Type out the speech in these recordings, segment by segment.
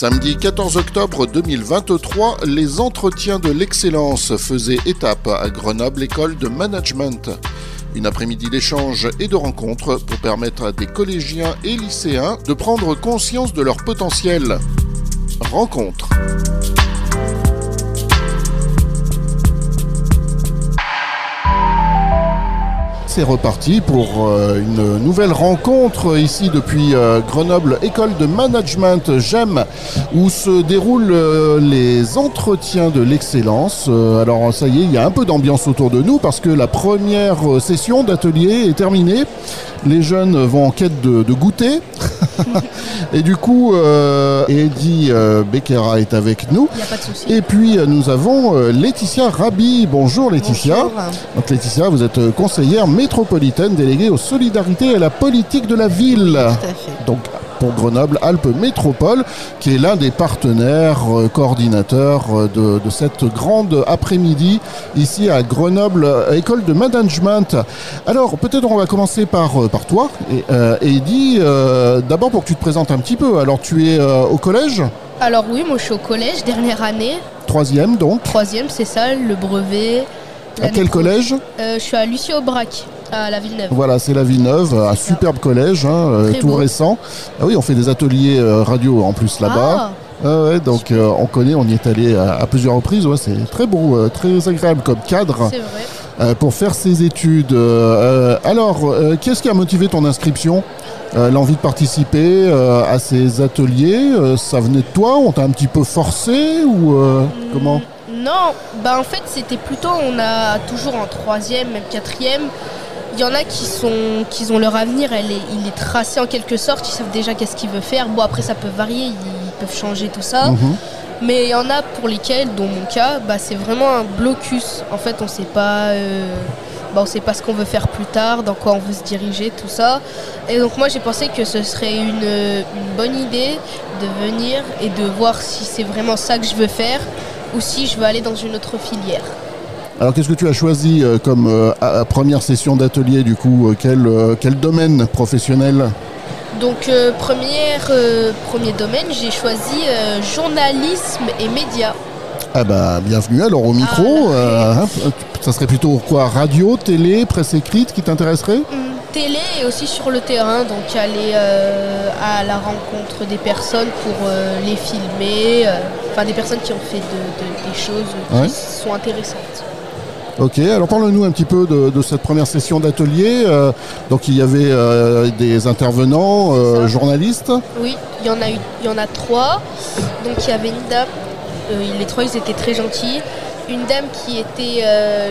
Samedi 14 octobre 2023, les entretiens de l'excellence faisaient étape à Grenoble École de Management. Une après-midi d'échanges et de rencontres pour permettre à des collégiens et lycéens de prendre conscience de leur potentiel. Rencontre. C'est reparti pour euh, une nouvelle rencontre ici depuis euh, Grenoble École de Management GEM où se déroulent euh, les entretiens de l'excellence. alors ça y est, il y a un peu d'ambiance autour de nous parce que la première session d'atelier est terminée. Les jeunes vont en quête de, goûter. et du coup, euh, Eddie euh, Beckera est avec nous. Y a pas de souci. Et puis, euh, nous avons Laetitia Rabi. Bonjour Laetitia. Bonjour. Donc Laetitia, vous êtes conseillère métropolitaine déléguée aux solidarités et à la politique de la ville. Tout à fait. Donc, pour Grenoble Alpes Métropole, qui est l'un des partenaires euh, coordinateurs euh, de, de cette grande après-midi ici à Grenoble euh, École de Management. Alors, peut-être on va commencer par, par toi, et, euh, Eddy. Euh, D'abord pour que tu te présentes un petit peu. Alors, tu es euh, au collège, Alors oui, moi je suis au collège, dernière année, troisième donc? troisième, c'est ça, le brevet. À quel collège? Je suis à Lucie Aubrac, à la Villeneuve. Voilà, c'est la Villeneuve, un superbe collège, hein, euh, tout beau. récent. Ah oui, on fait des ateliers euh, radio en plus là-bas. Ah, Ah ouais, donc euh, on connaît, on y est allé à, à plusieurs reprises. Ouais, c'est très beau, euh, très agréable comme cadre vrai. euh, pour faire ses études. Alors, qu'est-ce qui a motivé ton inscription L'envie de participer à ces ateliers, ça venait de toi On t'a un petit peu forcé ou euh, comment? Mm, Non, bah en fait c'était plutôt, on a toujours en troisième, même quatrième, il y en a qui sont, qui ont leur avenir, elle est, il est tracé en quelque sorte, ils savent déjà qu'est-ce qu'ils veulent faire. Bon après ça peut varier, ils peuvent changer tout ça. Mhm. Mais il y en a pour lesquels, dont mon cas, bah, c'est vraiment un blocus. En fait, on sait pas, euh, bah, on sait pas ce qu'on veut faire plus tard, dans quoi on veut se diriger, tout ça. Et donc moi, j'ai pensé que ce serait une, une bonne idée de venir et de voir si c'est vraiment ça que je veux faire ou si je veux aller dans une autre filière. Alors, qu'est-ce que tu as choisi euh, comme euh, à- à première session d'atelier du coup euh, quel, quel domaine professionnel? Donc euh, première, euh, premier domaine, j'ai choisi euh, journalisme et médias. Ah bah bienvenue alors au micro. Ah, euh, hein, ça serait plutôt quoi Radio, télé, presse écrite qui t'intéresserait? Hum, Télé et aussi sur le terrain, donc aller à la rencontre des personnes pour les filmer, enfin des personnes qui ont fait de- de- des choses qui Ouais. sont intéressantes. Ok, alors parle-nous un petit peu de, de cette première session d'atelier. Euh, donc il y avait euh, des intervenants, euh, journalistes. Oui, il y en a eu, il y en a trois. Donc il y avait une dame, les trois ils étaient très gentils. Une dame qui était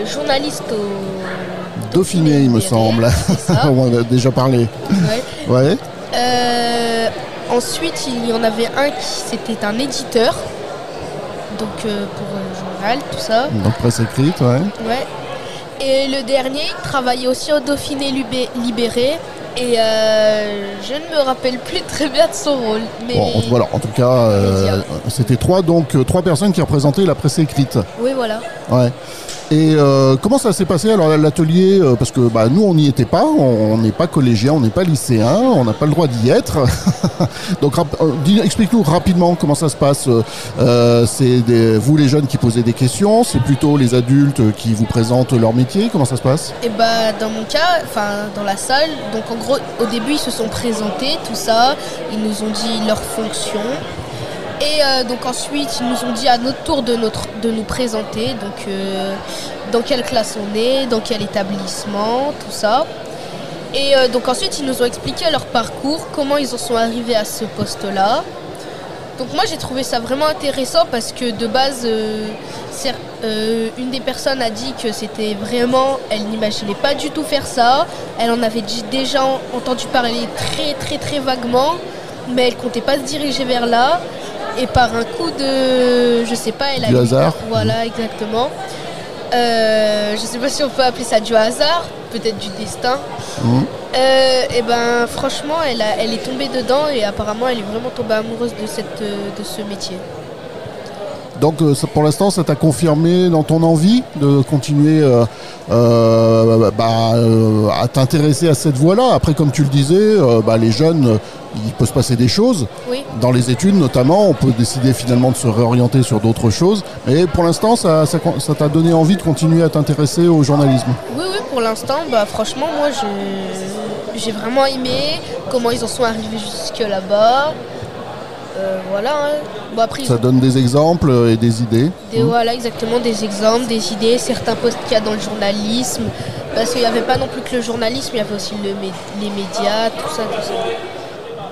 journaliste au Dauphiné, il me semble. On en a déjà parlé. Ouais. Ouais. Ensuite, il y en avait un qui c'était un éditeur, donc euh, pour euh, journal, tout ça. Donc presse écrite, ouais. Ouais. Et le dernier, il travaillait aussi au Dauphiné libéré. Et euh, je ne me rappelle plus très bien de son rôle. Mais Bon, en- voilà, en tout cas, euh, Média. c'était trois, donc euh, trois personnes qui représentaient la presse écrite. oui, voilà. Ouais. Et euh, comment ça s'est passé alors l'atelier Parce que bah, nous on n'y était pas, on n'est pas collégien, on n'est pas lycéen, on n'a pas le droit d'y être. Donc rap- explique-nous rapidement comment ça se passe. Euh, c'est vous les jeunes qui posez des questions, c'est plutôt les adultes qui vous présentent leur métier. Comment ça se passe? Et bah dans mon cas, enfin dans la salle, donc en au début ils se sont présentés, tout ça, ils nous ont dit leurs fonctions. Et euh, donc ensuite ils nous ont dit à notre tour de, notre, de nous présenter, donc euh, dans quelle classe on est, dans quel établissement, tout ça. Et euh, donc ensuite ils nous ont expliqué leur parcours, comment ils en sont arrivés à ce poste-là. Donc moi j'ai trouvé ça vraiment intéressant parce que de base, euh, euh, une des personnes a dit que c'était vraiment, elle n'imaginait pas du tout faire ça. Elle en avait déjà en- entendu parler très très très vaguement, mais elle comptait pas se diriger vers là. Et par un coup de, je sais pas, elle a Du hasard. Voilà exactement. Euh, je sais pas si on peut appeler ça du hasard, peut-être du destin. Mhm. Euh, et ben franchement, elle, a- elle est tombée dedans et apparemment elle est vraiment tombée amoureuse de, cette, euh, de ce métier. Donc pour l'instant, ça t'a confirmé dans ton envie de continuer bah, à t'intéresser à cette voie-là. Après, comme tu le disais, bah, les jeunes, il peut se passer des choses. Dans les études notamment, on peut décider finalement de se réorienter sur d'autres choses. Et pour l'instant, ça t'a donné envie de continuer à t'intéresser au journalisme? Oui, oui, pour l'instant, bah, franchement, moi, j'ai vraiment aimé comment ils en sont arrivés jusque là-bas. Euh, voilà. Hein. après, ça donne des exemples et des idées. Des, Voilà, exactement, des exemples, des idées, certains postes qu'il y a dans le journalisme. Parce qu'il n'y avait pas non plus que le journalisme, il y avait aussi les médias, tout ça, tout ça.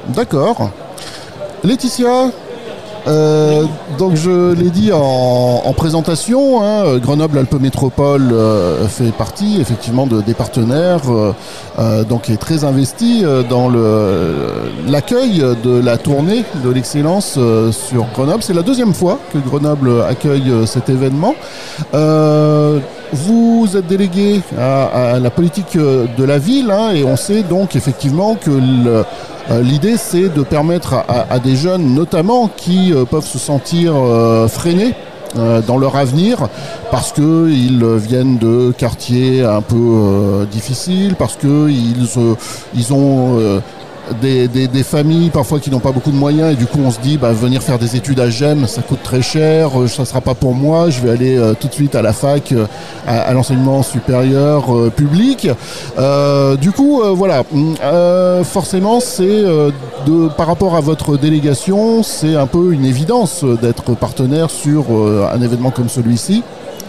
D'accord. Laetitia, euh, donc je l'ai dit en, présentation, hein, Grenoble Alpes Métropole euh, fait partie effectivement de, des partenaires, euh, donc est très investi dans l'accueil de la tournée de l'excellence sur Grenoble. C'est la deuxième fois que Grenoble accueille cet événement. vous êtes délégué à, la politique de la ville hein, et on sait donc effectivement que le, euh, l'idée, c'est de permettre à, des jeunes, notamment, qui euh, peuvent se sentir euh, freinés dans leur avenir parce qu'ils viennent de quartiers un peu difficiles, parce qu'ils ils ont des, familles parfois qui n'ont pas beaucoup de moyens et du coup on se dit bah, venir faire des études à GEM ça coûte très cher, euh, ça sera pas pour moi, je vais aller euh, tout de suite à la fac, euh, à, l'enseignement supérieur public. du coup voilà, mm, forcément c'est de par rapport à votre délégation c'est un peu une évidence d'être partenaire sur un événement comme celui-ci.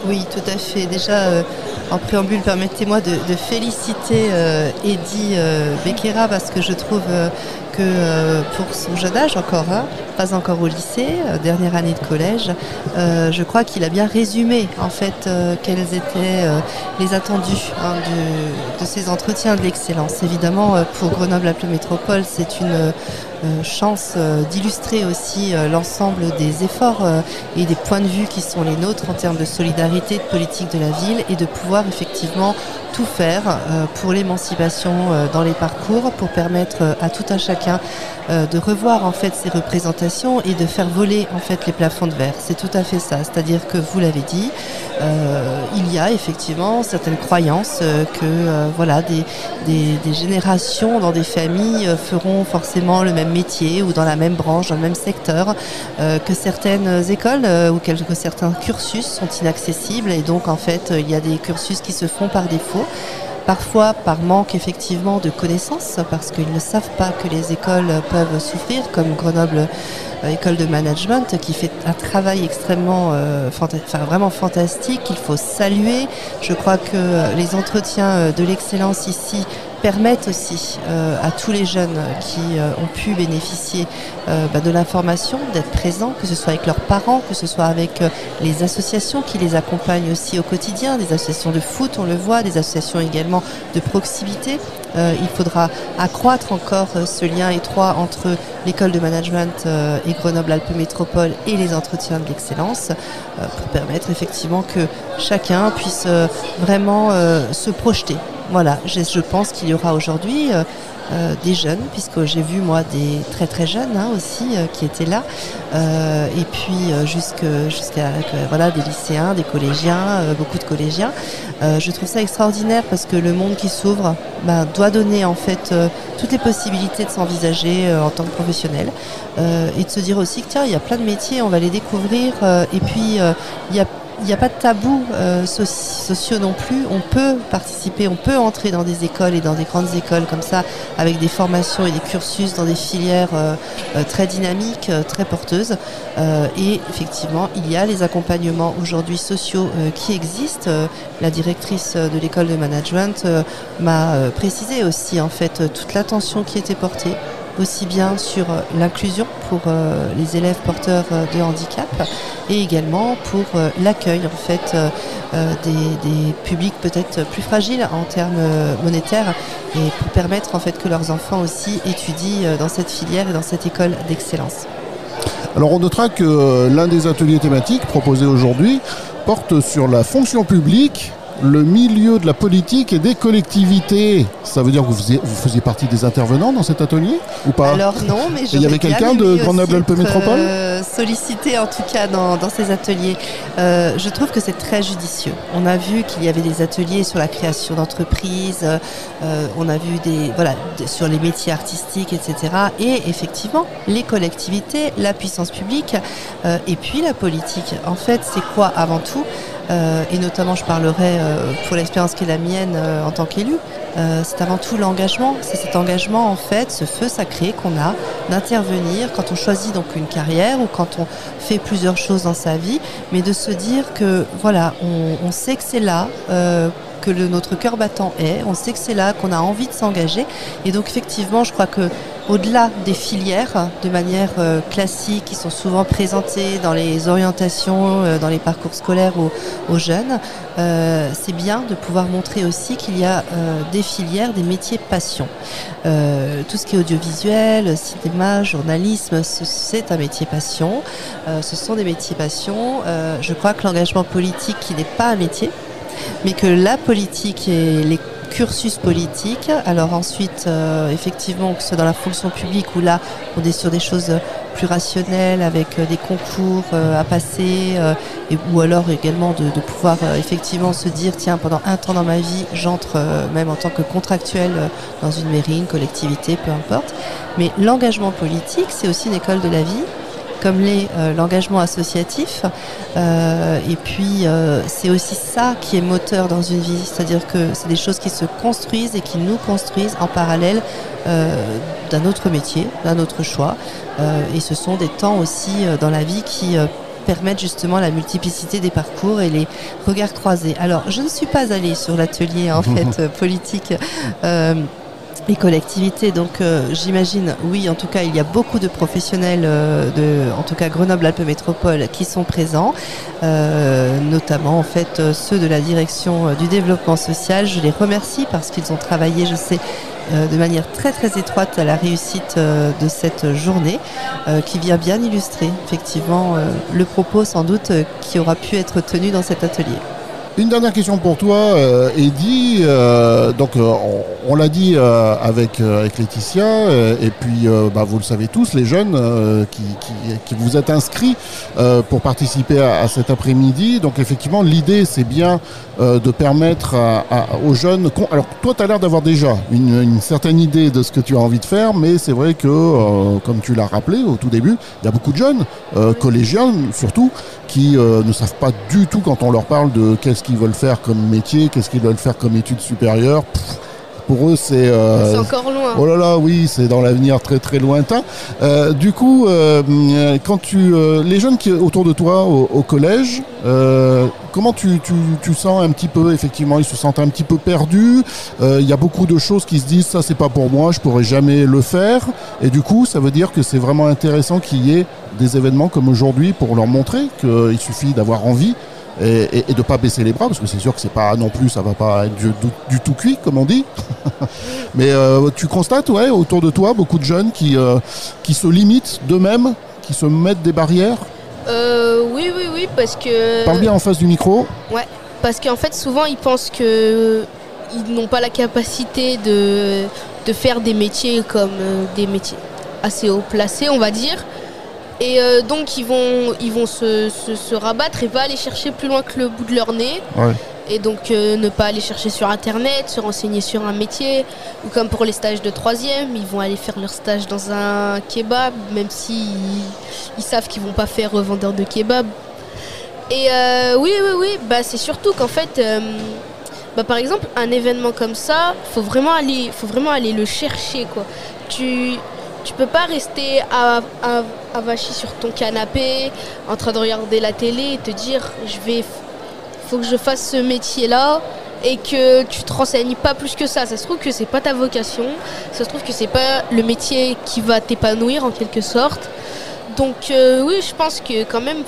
Oui, tout à fait. Déjà, euh, en préambule, permettez-moi de, féliciter euh, Eddie euh, parce que je trouve que pour son jeune âge encore, hein, pas encore au lycée, dernière année de collège, je crois qu'il a bien résumé en fait quels étaient les attendus hein, de, de, ces entretiens de l'excellence. Évidemment, pour Grenoble-Alpes Métropole, c'est une euh, chance euh, d'illustrer aussi euh, l'ensemble des efforts et des points de vue qui sont les nôtres en termes de solidarité, de politique de la ville et de pouvoir effectivement tout faire pour l'émancipation dans les parcours, pour permettre à tout un chacun de revoir en fait ces représentations et de faire voler en fait les plafonds de verre. C'est tout à fait ça. C'est-à-dire que vous l'avez dit, il y a effectivement certaines croyances que voilà des, des, générations dans des familles feront forcément le même métier ou dans la même branche, dans le même secteur, euh, que certaines écoles euh, ou que certains cursus sont inaccessibles et donc en fait il y a des cursus qui se font par défaut parfois par manque effectivement de connaissances, parce qu'ils ne savent pas que les écoles peuvent souffrir, comme Grenoble euh, École de Management, qui fait un travail extrêmement, enfin, vraiment fantastique, qu'il faut saluer. Je crois que les entretiens de l'excellence ici permettent aussi euh, à tous les jeunes qui euh, ont pu bénéficier euh, bah, de l'information, d'être présents, que ce soit avec leurs parents, que ce soit avec les associations qui les accompagnent aussi au quotidien, des associations de foot, on le voit, des associations également de proximité. il faudra accroître encore ce lien étroit entre l'école de management et Grenoble-Alpes Métropole et les entretiens de l'excellence pour permettre effectivement que chacun puisse vraiment se projeter voilà, je, pense qu'il y aura aujourd'hui euh, euh, des jeunes, puisque j'ai vu moi des très très jeunes hein, aussi euh, qui étaient là, et puis jusqu'à voilà des lycéens, des collégiens, beaucoup de collégiens. je trouve ça extraordinaire parce que le monde qui s'ouvre ben, doit donner en fait toutes les possibilités de s'envisager en tant que professionnel et de se dire aussi que tiens il y a plein de métiers, on va les découvrir et puis il y a il n'y a pas de tabou euh, sociaux non plus. On peut participer, on peut entrer dans des écoles et dans des grandes écoles comme ça, avec des formations et des cursus dans des filières euh, euh, très dynamiques, très porteuses. et effectivement, il y a les accompagnements aujourd'hui sociaux qui existent. la directrice de l'école de management m'a précisé aussi en fait toute l'attention qui était portée aussi bien sur l'inclusion pour les élèves porteurs de handicap et également pour euh, l'accueil en fait euh, euh, des, publics peut-être plus fragiles en termes monétaires et pour permettre en fait que leurs enfants aussi étudient dans cette filière et dans cette école d'excellence. Alors on notera que l'un des ateliers thématiques proposés aujourd'hui porte sur la fonction publique le milieu de la politique et des collectivités. Ça veut dire que vous faisiez, vous faisiez partie des intervenants dans cet atelier ou pas? Alors non, mais il y avait quelqu'un de Grenoble-Alpes Métropole euh, Sollicité en tout cas dans, ces ateliers. Euh, je trouve que c'est très judicieux. On a vu qu'il y avait des ateliers sur la création d'entreprises, euh, on a vu des voilà sur les métiers artistiques, etc. Et effectivement, les collectivités, la puissance publique et puis la politique. En fait, c'est quoi avant tout? Et notamment je parlerai euh, pour l'expérience qui est la mienne euh, en tant qu'élu, c'est avant tout l'engagement. C'est cet engagement en fait, ce feu sacré qu'on a d'intervenir quand on choisit donc une carrière ou quand on fait plusieurs choses dans sa vie, mais de se dire que voilà, on, sait que c'est là que notre cœur battant est. On sait que c'est là qu'on a envie de s'engager. Et donc effectivement, je crois que au-delà des filières, de manière euh, classique, qui sont souvent présentées dans les orientations, euh, dans les parcours scolaires aux, jeunes, euh, c'est bien de pouvoir montrer aussi qu'il y a des filières, des métiers passion. tout ce qui est audiovisuel, cinéma, journalisme, c'est un métier passion. ce sont des métiers passion. je crois que l'engagement politique, qui n'est pas un métier, mais que la politique et les cursus politique. Alors ensuite, euh, effectivement, que ce soit dans la fonction publique ou là, on est sur des choses plus rationnelles avec euh, des concours euh, à passer, ou alors également de, de pouvoir effectivement se dire, tiens, pendant un temps dans ma vie, j'entre même en tant que contractuel dans une mairie, une collectivité, peu importe. Mais l'engagement politique, c'est aussi une école de la vie comme l'est euh, l'engagement associatif. Euh, et puis, euh, c'est aussi ça qui est moteur dans une vie, c'est-à-dire que c'est des choses qui se construisent et qui nous construisent en parallèle d'un autre métier, d'un autre choix. et ce sont des temps aussi dans la vie qui permettent justement la multiplicité des parcours et les regards croisés. Alors, je ne suis pas allée sur l'atelier en fait politique les collectivités. Donc euh, j'imagine, oui, en tout cas, il y a beaucoup de professionnels euh, de, en tout cas Grenoble-Alpes Métropole, qui sont présents, euh, notamment en fait ceux de la direction du développement social. Je les remercie parce qu'ils ont travaillé, je sais, de manière très très étroite à la réussite de cette journée, qui vient bien illustrer effectivement le propos sans doute qui aura pu être tenu dans cet atelier. Une dernière question pour toi, euh, Eddy. Euh, donc, euh, on, l'a dit avec, Laetitia, et puis bah, vous le savez tous, les jeunes qui, vous êtes inscrits pour participer à, cet après-midi. Donc, effectivement, l'idée, c'est bien de permettre aux jeunes. Alors, toi, tu as l'air d'avoir déjà une, une, certaine idée de ce que tu as envie de faire, mais c'est vrai que, comme tu l'as rappelé au tout début, il y a beaucoup de jeunes, collégiens surtout, qui ne savent pas du tout quand on leur parle de qu'est-ce qu'ils veulent faire comme métier, qu'est-ce qu'ils veulent faire comme études supérieures. Pour eux, c'est. Euh, c'est encore loin. Oh là là, oui, c'est dans l'avenir très très lointain. Euh, du coup, euh, quand tu, les jeunes qui autour de toi au, collège, comment tu, tu, tu, sens un petit peu Effectivement, ils se sentent un petit peu perdus. Il y a beaucoup de choses qui se disent ça, c'est pas pour moi, je pourrais jamais le faire. Et du coup, ça veut dire que c'est vraiment intéressant qu'il y ait des événements comme aujourd'hui pour leur montrer qu'il suffit d'avoir envie et, de ne pas baisser les bras, parce que c'est sûr que c'est pas non plus, ça va pas être du, tout cuit, comme on dit. Mais euh, tu constates, ouais, autour de toi, beaucoup de jeunes qui, euh, qui se limitent d'eux-mêmes, qui se mettent des barrières euh, Oui, oui, oui, parce que. Parle bien en face du micro. Ouais, parce qu'en fait, souvent, ils pensent que ils n'ont pas la capacité de, de faire des métiers comme des métiers assez haut placés, on va dire. Et euh, donc ils vont, ils vont se, se, rabattre et pas aller chercher plus loin que le bout de leur nez. Et donc euh, ne pas aller chercher sur internet, se renseigner sur un métier. Ou comme pour les stages de troisième, ils vont aller faire leur stage dans un kebab, même s'ils ils savent qu'ils vont pas faire revendeur de kebab. Et euh, oui, oui, oui, bah, c'est surtout qu'en fait, bah, par exemple, un événement comme ça, faut vraiment aller, faut vraiment aller le chercher. Quoi. Tu, tu peux pas rester avachi sur ton canapé en train de regarder la télé et te dire je vais faut que je fasse ce métier là et que tu te renseignes pas plus que ça. Ça se trouve que c'est pas ta vocation, ça se trouve que c'est pas le métier qui va t'épanouir en quelque sorte. Donc euh, oui, je pense que quand même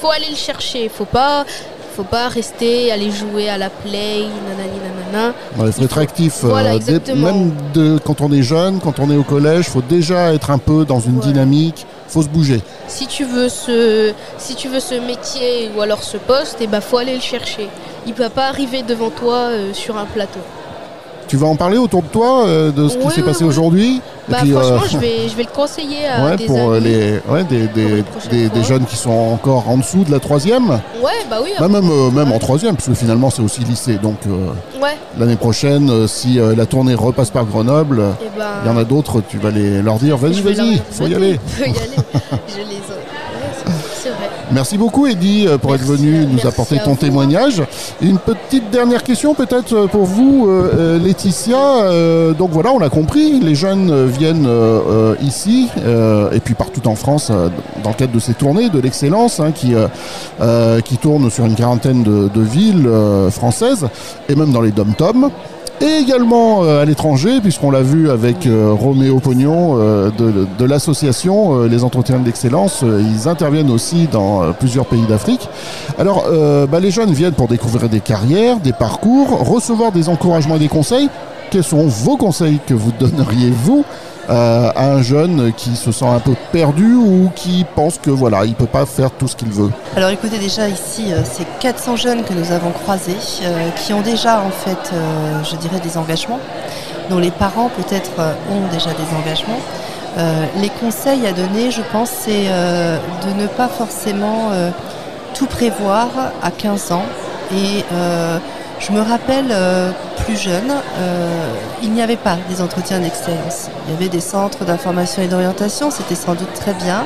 faut aller le chercher, faut pas Faut pas rester, aller jouer à la play, nanani nanana. Il faut être actif. Voilà, euh, dès- même de- quand on est jeune, quand on est au collège, faut déjà être un peu dans une Voilà. dynamique. faut se bouger. Si tu veux ce, si tu veux ce métier ou alors ce poste, il bah, faut aller le chercher. Il peut pas arriver devant toi euh, sur un plateau. Tu vas en parler autour de toi euh, de ce qui s'est passé aujourd'hui Bah, puis, euh, franchement, je, vais, je vais le conseiller à ouais, des pour euh, amis. les, ouais, des, des, Pour des- jeunes qui sont encore en dessous de la troisième, Ouais, bah oui. Bah, même, même Ouais. en troisième, parce que finalement c'est aussi lycée. Donc l'année prochaine, si la tournée repasse par Grenoble, et ben. il y en a d'autres, tu vas les, leur dire vas-y, vas-y, faut y aller. Faut y aller. je les c'est- c'est vrai. Merci beaucoup Eddy euh, pour Merci être venu à- nous apporter ton vous. témoignage. Une petite dernière question peut-être euh, pour vous euh, euh, Laetitia. Euh, donc voilà, on l'a compris, les jeunes euh, viennent euh, euh, ici euh, et puis partout en France euh, dans le cadre de ces tournées de l'excellence hein, qui, euh, euh, qui tournent sur une quarantaine de, de villes euh, françaises et même dans les dom-toms. Et également euh, à l'étranger, puisqu'on l'a vu avec euh, Roméo Pognon euh, de, l'association Les Entretiens de l'Excellence, ils interviennent aussi dans plusieurs pays d'Afrique. Alors, bah, les jeunes viennent pour découvrir des carrières, des parcours, recevoir des encouragements et des conseils. Quels sont vos conseils que vous donneriez, vous, euh, à un jeune qui se sent un peu perdu ou qui pense que voilà, il peut pas faire tout ce qu'il veut Alors écoutez déjà ici, euh, c'est 400 jeunes que nous avons croisés, euh, qui ont déjà en fait, euh, je dirais, des engagements, dont les parents peut-être ont déjà des engagements. Les conseils à donner, je pense, c'est de ne pas forcément tout prévoir à 15 ans. Et je me rappelle euh, plus jeune, euh, il n'y avait pas des entretiens d'excellence. Il y avait des centres d'information et d'orientation, c'était sans doute très bien.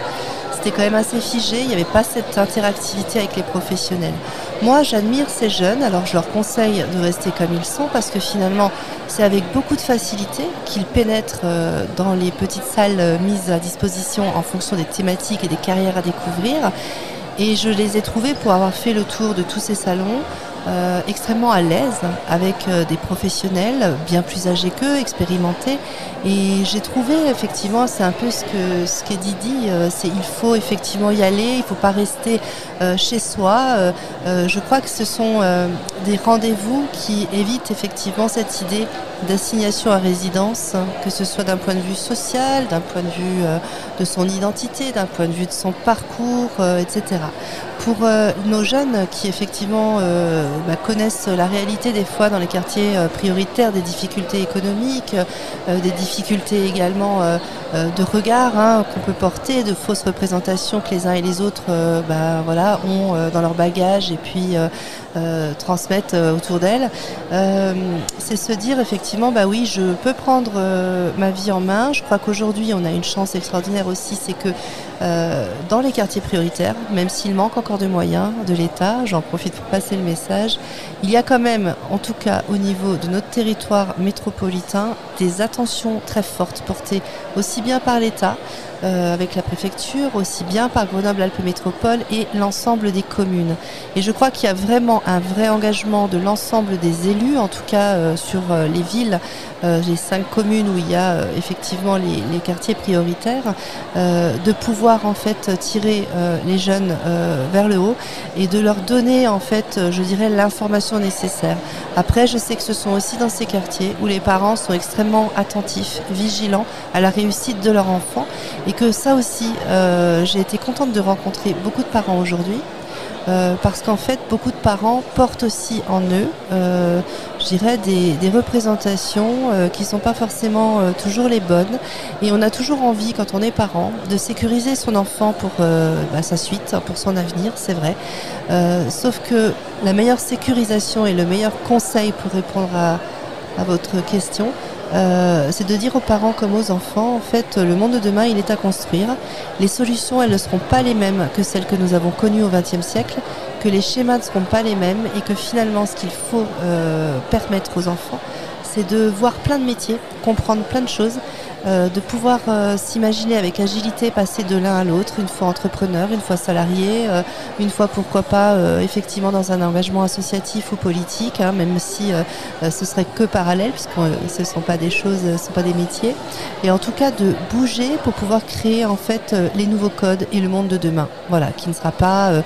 C'était quand même assez figé, il n'y avait pas cette interactivité avec les professionnels. Moi, j'admire ces jeunes, alors je leur conseille de rester comme ils sont parce que finalement, c'est avec beaucoup de facilité qu'ils pénètrent euh, dans les petites salles mises à disposition en fonction des thématiques et des carrières à découvrir. Et je les ai trouvés pour avoir fait le tour de tous ces salons, euh, extrêmement à l'aise avec euh, des professionnels bien plus âgés qu'eux, expérimentés. Et j'ai trouvé effectivement, c'est un peu ce que ce qu'Eddie dit, euh, c'est il faut effectivement y aller, il ne faut pas rester euh, chez soi. Euh, je crois que ce sont des rendez-vous qui évitent effectivement cette idée d'assignation à résidence, que ce soit d'un point de vue social, d'un point de vue de son identité, d'un point de vue de son parcours, etc. Pour euh, nos jeunes qui effectivement euh, bah, connaissent la réalité des fois dans les quartiers euh, prioritaires des difficultés économiques, des difficultés également de regard hein, qu'on peut porter, de fausses représentations que les uns et les autres bah, voilà, ont dans leur bagage et puis transmettent autour d'elles. C'est se dire effectivement, bah oui, je peux prendre ma vie en main. Je crois qu'aujourd'hui, on a une chance extraordinaire aussi, c'est que dans les quartiers prioritaires, même s'il manque encore de moyens de l'État, j'en profite pour passer le message, il y a quand même, en tout cas au niveau de notre territoire métropolitain, des attentions très fortes portées aussi bien par l'État, euh, avec la préfecture, aussi bien par Grenoble-Alpes Métropole et l'ensemble des communes. Et je crois qu'il y a vraiment un vrai engagement de l'ensemble des élus, en tout cas euh, sur euh, les villes, euh, les cinq communes où il y a euh, effectivement les, les quartiers prioritaires, de pouvoir en fait tirer les jeunes vers le haut et de leur donner en fait, je dirais, l'information nécessaire. Après, je sais que ce sont aussi dans ces quartiers où les parents sont extrêmement attentifs, vigilants à la réussite de leur enfant et que ça aussi, euh, j'ai été contente de rencontrer beaucoup de parents aujourd'hui. euh, parce qu'en fait, beaucoup de parents portent aussi en eux, euh, je dirais, des, représentations qui ne sont pas forcément toujours les bonnes. Et on a toujours envie, quand on est parent, de sécuriser son enfant pour bah, sa suite, pour son avenir, c'est vrai. Sauf que la meilleure sécurisation et le meilleur conseil pour répondre à votre question, euh, c'est de dire aux parents comme aux enfants, en fait, le monde de demain, il est à construire. Les solutions, elles ne seront pas les mêmes que celles que nous avons connues au XXe siècle, que les schémas ne seront pas les mêmes et que finalement, ce qu'il faut euh, permettre aux enfants, c'est de voir plein de métiers, comprendre plein de choses, euh, de pouvoir euh, s'imaginer avec agilité passer de l'un à l'autre, une fois entrepreneur, une fois salarié, euh, une fois pourquoi pas effectivement dans un engagement associatif ou politique, hein, même si ce serait que parallèle, puisque ce ne sont pas des choses, ce sont pas des métiers. Et en tout cas de bouger pour pouvoir créer en fait les nouveaux codes et le monde de demain. Voilà, qui ne sera pas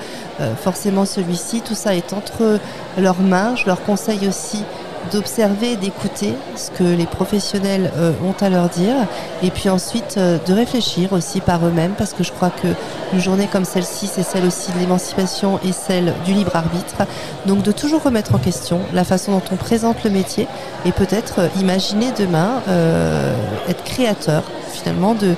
forcément celui-ci. Tout ça est entre leurs mains. Je leur conseille aussi d'observer d'écouter ce que les professionnels euh, ont à leur dire et puis ensuite euh, de réfléchir aussi par eux-mêmes parce que je crois que une journée comme celle-ci c'est celle aussi de l'émancipation et celle du libre arbitre donc de toujours remettre en question la façon dont on présente le métier et peut-être euh, imaginer demain être créateur finalement de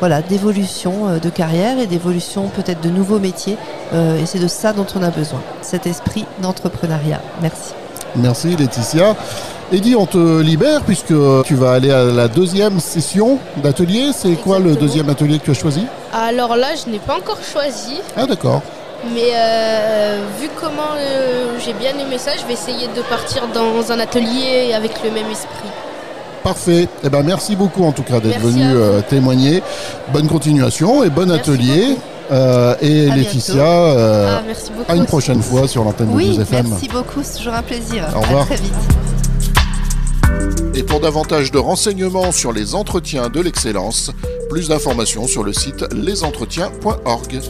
voilà, d'évolution de carrière et d'évolution peut-être de nouveaux métiers. et c'est de ça dont on a besoin, cet esprit d'entrepreneuriat. Merci. Merci Laetitia. Eddie, on te libère puisque tu vas aller à la deuxième session d'atelier. C'est quoi le deuxième atelier que tu as choisi? Alors là, je n'ai pas encore choisi. Ah d'accord. Mais euh, vu comment euh, j'ai bien aimé ça, je vais essayer de partir dans un atelier avec le même esprit. Parfait. Eh ben, merci beaucoup en tout cas d'être venu euh, témoigner. Bonne continuation et bon atelier. Euh, et Laetitia, euh, ah, à une prochaine fois sur l'antenne de 2FM. Merci beaucoup, c'est toujours un plaisir. Au revoir. À très vite. Et pour davantage de renseignements sur les entretiens de l'excellence, plus d'informations sur le site lesentretiens.org.